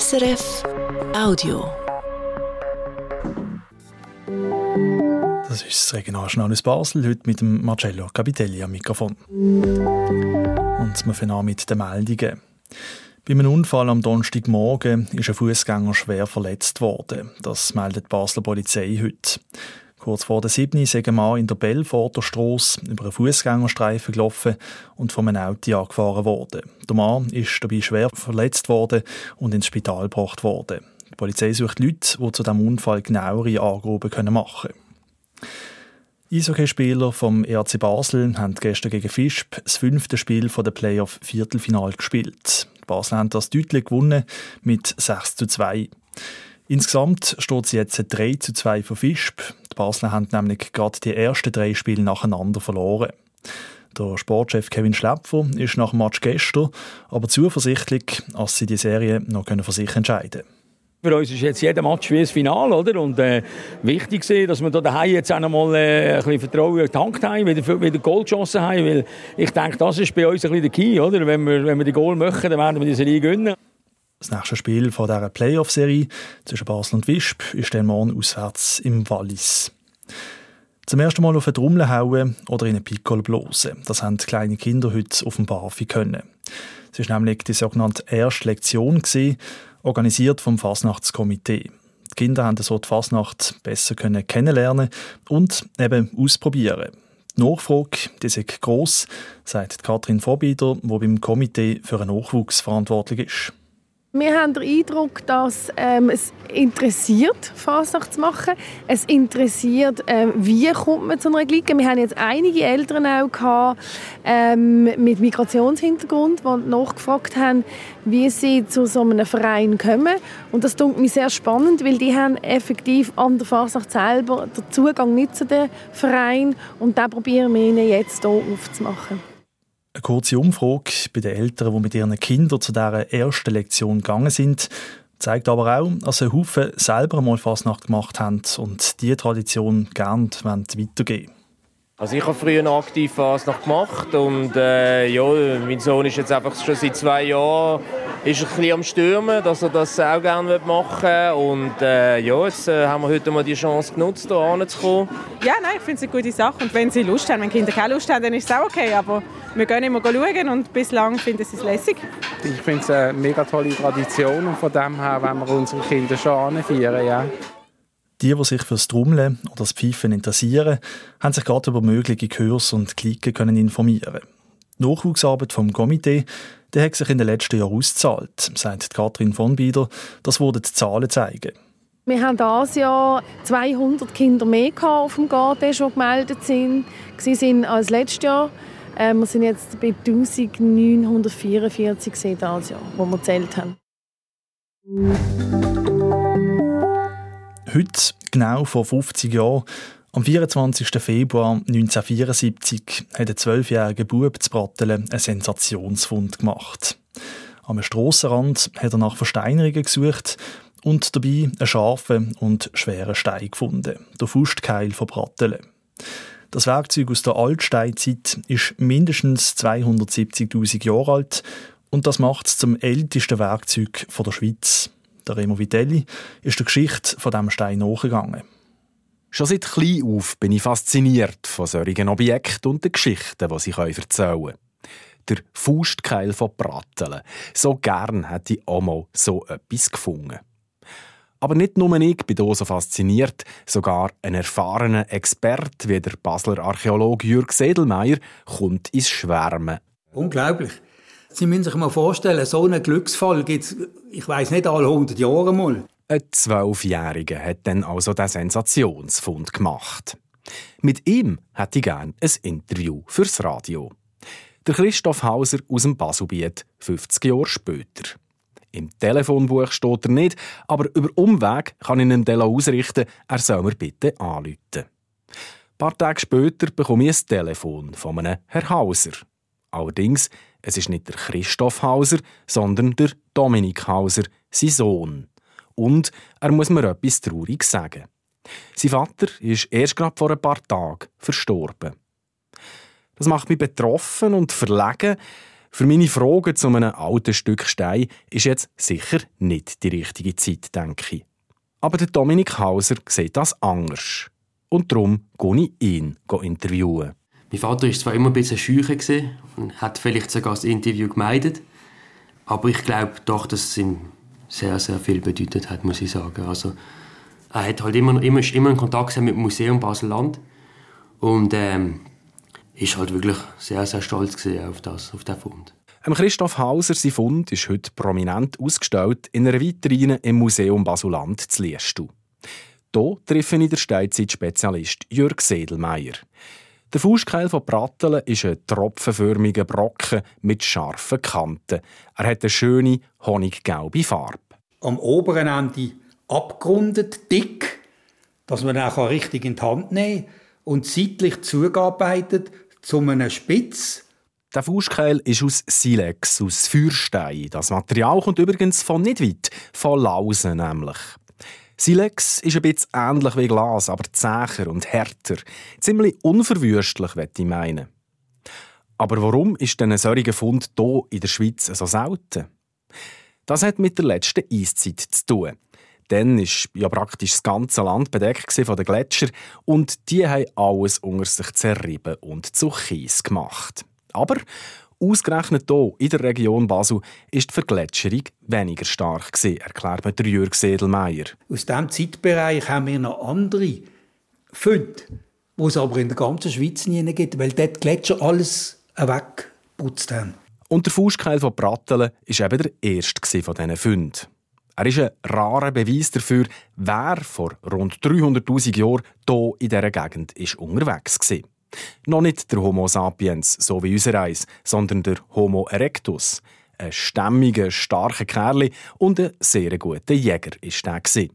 SRF Audio. Das ist das Regionaljournal aus Basel, heute mit dem Marcello Capitelli am Mikrofon. Und wir fangen an mit den Meldungen. Bei einem Unfall am Donnerstagmorgen ist ein Fußgänger schwer verletzt worden. Das meldet die Basler Polizei heute. Kurz vor der 7. ist ein Mann in der Belforter Strasse über einen Fußgängerstreifen gelaufen und von einem Auto angefahren worden. Der Mann ist dabei schwer verletzt worden und ins Spital gebracht worden. Die Polizei sucht Leute, die zu diesem Unfall genauere Angaben machen können. Eishockeyspieler vom ERC Basel haben gestern gegen Fischb das fünfte Spiel der Playoff-Viertelfinal gespielt. Die Basel haben das deutlich gewonnen mit 6 zu 2. Insgesamt steht es jetzt 3 zu 2 für Fischb. Die Basler haben nämlich gerade die ersten drei Spiele nacheinander verloren. Der Sportchef Kevin Schläpfer ist nach dem Match gestern aber zuversichtlich, dass sie die Serie noch für sich entscheiden können. Für uns ist jetzt jeder Match wie ein Finale, oder? Und äh, wichtig ist, dass wir hier daheim jetzt auch noch mal äh, ein bisschen Vertrauen getankt haben, wieder, wieder Goal geschossen haben, weil ich denke, das ist bei uns ein bisschen der Key, oder? Wenn wir, wenn wir die Goal machen, dann werden wir die Serie gewinnen. Das nächste Spiel von dieser Playoff-Serie zwischen Basel und Wisp ist dann morgen auswärts im Wallis. Zum ersten Mal auf eine Trommel hauen oder in eine Piccolo blosen. Das haben kleine Kinder heute auf dem Barfi können. Es war nämlich die sogenannte erste Lektion, gewesen, organisiert vom Fasnachtskomitee. Die Kinder haben so die Fasnacht besser können kennenlernen und eben ausprobieren. Die Nachfrage die ist gross, sagt Katrin Vorbieder, die beim Komitee für einen Nachwuchs verantwortlich ist. Wir haben den Eindruck, dass ähm, es interessiert, Fasnacht zu machen. Es interessiert, ähm, wie kommt man zu einer Clique. Wir haben jetzt einige Eltern auch gehabt, ähm, mit Migrationshintergrund, die nachgefragt haben, wie sie zu so einem Verein kommen. Und das tut mir sehr spannend, weil die haben effektiv an der Fasnacht selber den Zugang nicht zu dem Verein und da probieren wir ihnen jetzt hier aufzumachen. Eine kurze Umfrage bei den Eltern, die mit ihren Kindern zu dieser ersten Lektion gegangen sind, zeigt aber auch, dass ein Haufen selber mal Fasnacht gemacht haben und diese Tradition gerne weitergeben wollen. Also ich habe früher eine aktive Fasnacht gemacht und äh, ja, mein Sohn ist jetzt einfach schon seit zwei Jahren ist ein bisschen am Stürmen, dass er das auch gerne machen will. Und äh, ja, jetzt äh, haben wir heute mal die Chance genutzt, hier anzukommen. Ja, nein, ich finde es eine gute Sache. Und wenn sie Lust haben, wenn Kinder keine Lust haben, dann ist es auch okay. Aber wir gehen immer schauen und bislang finden sie es lässig. Ich finde es eine mega tolle Tradition und von dem her wollen wir unsere Kinder schon anfeiern, ja. Die, die sich für das Trommeln oder das Pfeifen interessieren, haben sich gerade über mögliche Kurs und Klicken können informieren. Die Nachwuchsarbeit vom Komitee die hat sich in den letzten Jahren ausgezahlt, sagt Katrin von Bieder. Das wurden die Zahlen zeigen. Wir haben dieses Jahr 200 Kinder mehr auf dem Garten, die gemeldet sind, sind als letztes Jahr. Ähm, wir sind jetzt bei 1944 dieses Jahr, wo wir gezählt haben. Heute, genau vor 50 Jahren, am 24. Februar 1974 hat ein zwölfjähriger Bub zu Brattelen einen Sensationsfund gemacht. Am Strassenrand hat er nach Versteinerungen gesucht und dabei einen scharfen und schweren Stein gefunden, der Fustkeil von Brattelen. Das Werkzeug aus der Altsteinzeit ist mindestens 270.000 Jahre alt und das macht es zum ältesten Werkzeug der Schweiz. Der Remo Vitelli ist der Geschichte von diesem Stein nachgegangen. Schon seit klein auf bin ich fasziniert von solchen Objekten und den Geschichten, die sie erzählen können. Der Faustkeil von Brattelen. So gern hätte ich auch mal so etwas gefunden. Aber nicht nur ich bin hier so fasziniert, sogar ein erfahrener Experte wie der Basler Archäologe Jürg Sedelmeier kommt ins Schwärmen. Unglaublich. Sie müssen sich mal vorstellen, so einen Glücksfall gibt es, ich weiß nicht, alle 100 Jahre mal. Ein Zwölfjähriger hat dann also den Sensationsfund gemacht. Mit ihm hätte ich gerne ein Interview fürs Radio. Der Christoph Hauser aus dem Baselbiet, 50 Jahre später. Im Telefonbuch steht er nicht, aber über Umweg kann ich ihm ausrichten, er soll mir bitte anrufen. Ein paar Tage später bekomme ich ein Telefon von einem Herr Hauser. Allerdings, es ist nicht der Christoph Hauser, sondern der Dominik Hauser, sein Sohn. Und er muss mir etwas Trauriges sagen. Sein Vater ist erst gerade vor ein paar Tagen verstorben. Das macht mich betroffen und verlegen, Für meine Fragen zu einem alten Stück Stein ist jetzt sicher nicht die richtige Zeit, denke ich. Aber der Dominik Hauser sieht das anders. Und darum gehe ich ihn interviewen. Mein Vater war zwar immer ein bisschen schücher und hat vielleicht sogar das Interview gemeidet, aber ich glaube doch, dass es ihm sehr, sehr viel bedeutet hat, muss ich sagen. Also, er hat halt immer, immer, immer in Kontakt mit dem Museum Basel-Land und ähm, ist halt wirklich sehr, sehr stolz auf, das, auf diesen Fund. Christoph Hauser sein Fund ist heute prominent ausgestellt in einer Vitrine im Museum Basuland zu Liestu. Hier treffe ich den Steinzeit-Spezialist Jörg Sedelmeier. Der Fußkeil von Prattelen ist ein tropfenförmiger Brocken mit scharfen Kanten. Er hat eine schöne, honiggelbe Farbe. Am oberen Ende abgerundet, dick, dass man auch richtig in die Hand nehmen kann und seitlich zugearbeitet zu einem Spitz. Der Fußkeil ist aus Silex, aus Feuerstein. Das Material kommt übrigens von nicht weit, von Lausen nämlich. Silex ist ein bisschen ähnlich wie Glas, aber zäher und härter. Ziemlich unverwüstlich, würde ich meinen. Aber warum ist denn ein solcher Fund hier in der Schweiz so selten? Das hat mit der letzten Eiszeit zu tun. Dann war ja praktisch das ganze Land bedeckt von den Gletschern und die haben alles unter sich zerrieben und zu Kies gemacht. Aber ausgerechnet hier in der Region Basel ist die Vergletscherung weniger stark gewesen, erklärt mir Jürg Sedelmeier. Aus diesem Zeitbereich haben wir noch andere Funde, die es aber in der ganzen Schweiz nie gibt, weil dort die Gletscher alles weggeputzt haben. Und der Fußkeil von Prattelen war eben der erste von diesen Funden. Er ist ein rarer Beweis dafür, wer vor rund 300.000 Jahren hier in dieser Gegend ist unterwegs war. Noch nicht der Homo sapiens, so wie unser Eis, sondern der Homo erectus. Ein stämmiger, starker Kerl und ein sehr guter Jäger ist er.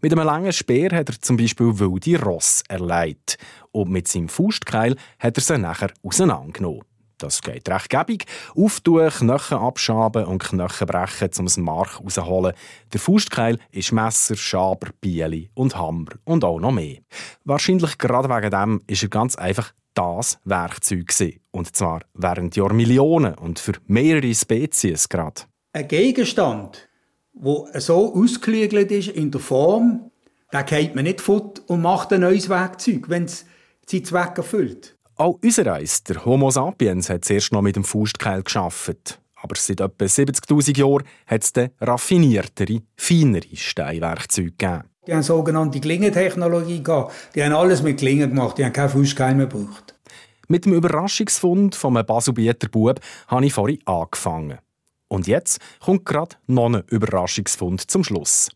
Mit einem langen Speer hat er zum Beispiel wilde Ross erleidet und mit seinem Faustkeil hat er sie nachher auseinandergenommen. Das geht recht gäbig. Auftun, Knochen abschaben und Knochen brechen, um das Mark rauszuholen. Der Faustkeil ist Messer, Schaber, Bieli und Hammer und auch noch mehr. Wahrscheinlich gerade wegen dem ist er ganz einfach das Werkzeug gewesen. Und zwar während Jahrmillionen und für mehrere Spezies gerade. Ein Gegenstand, der so ausgeklügelt ist in der Form, den geht man nicht fort und macht ein neues Werkzeug, wenn es seinen Zweck erfüllt. Auch unser Eis, der Homo sapiens, hat zuerst noch mit dem Faustkeil geschafft. Aber seit etwa 70.000 Jahren hat es raffiniertere, feinere Steinwerkzeuge gegeben. Die haben sogenannte Klingentechnologie gehabt. Die haben alles mit Klingen gemacht. Die haben keinen Faustkeil mehr gebraucht. Mit dem Überraschungsfund von einem Baselbieter Bub habe ich vorhin angefangen. Und jetzt kommt gerade noch ein Überraschungsfund zum Schluss.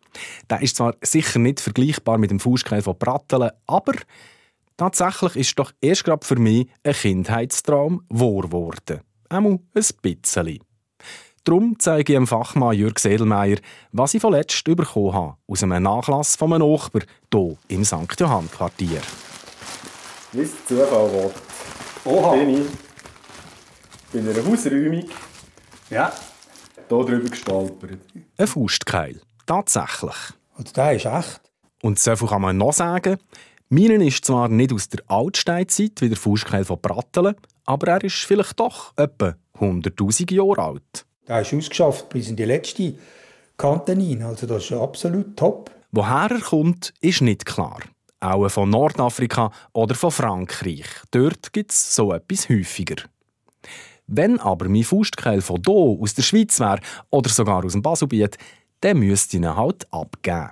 Der ist zwar sicher nicht vergleichbar mit dem Faustkeil von Prattelen, aber Tatsächlich ist doch erst gerade für mich ein Kindheitstraum wahr geworden. Einmal ein bisschen. Darum zeige ich dem Fachmann Jürg Sedelmeier, was ich vorletzt bekommen habe aus einem Nachlass von einem Nachbar hier im St. Johann Quartier. Wie es Zufall will. Oha. Bin ich bei einer Hausräumung ja. hier drüber gestolpert. Ein Faustkeil. Tatsächlich. Und der ist echt. Und so viel kann man noch sagen. Meinen ist zwar nicht aus der Altsteinzeit wie der Fußkeil von Prattelen, aber er ist vielleicht doch etwa 100.000 Jahre alt. Der ist ausgeschafft bis in die letzte Kante hinein. Also das ist absolut top. Woher er kommt, ist nicht klar. Auch von Nordafrika oder von Frankreich. Dort gibt es so etwas häufiger. Wenn aber mein Faustkeil von hier aus der Schweiz wäre oder sogar aus dem Baselbiet, dann müsste ich ihn halt abgeben.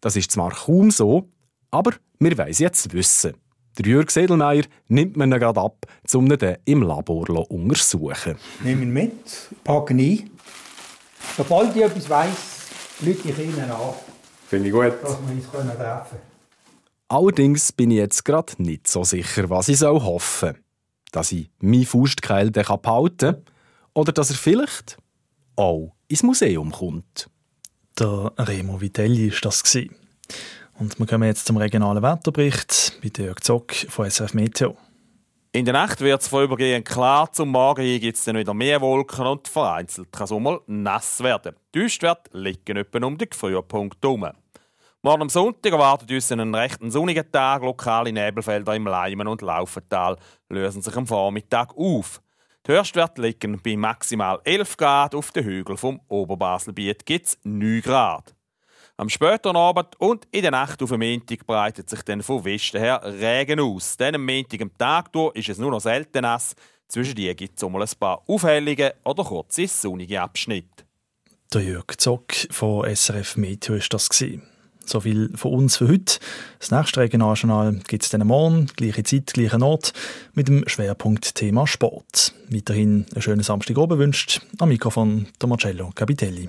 Das ist zwar kaum so, aber wir wollen es jetzt wissen. Der Jürg Sedelmeier nimmt mir ihn gerade ab, um ihn dann im Labor zu untersuchen. Nimm ihn mit, packe ihn ein. Sobald ich etwas weiss, lüge ich Ihnen an. Finde ich gut. Dass wir uns treffen können. Allerdings bin ich jetzt gerade nicht so sicher, was ich hoffen soll. Dass ich meinen Faustkeil behalten kann oder dass er vielleicht auch ins Museum kommt. Der Remo Vitelli war das. Und wir kommen jetzt zum regionalen Wetterbericht bei Jörg Zock von SF Meteo. In der Nacht wird es vorübergehend klar. Zum Morgen gibt es wieder mehr Wolken und vereinzelt kann es mal nass werden. Die Höchstwerte liegen etwa um den Frühpunkt herum. Morgen am Sonntag erwartet uns einen recht sonnigen Tag. Lokale Nebelfelder im Leimen und Laufental lösen sich am Vormittag auf. Die Höchstwerte liegen bei maximal 11 Grad. Auf den Hügeln vom Oberbaselbiet gibt es 9 Grad. Am späteren Abend und in der Nacht auf dem Montag breitet sich dann von Westen her Regen aus. Dann am Montag am Tag durch ist es nur noch selten nass. Zwischen die gibt es mal ein paar Aufhellungen oder kurze sonnige Abschnitte. Der Jörg Zock von SRF Meteo ist das. So viel von uns für heute. Das nächste Regionaljournal gibt es dann morgen, gleiche Zeit, gleicher Ort, mit dem Schwerpunkt Thema Sport. Weiterhin einen schönen Samstag oben wünscht am Mikrofon der Marcello Capitelli.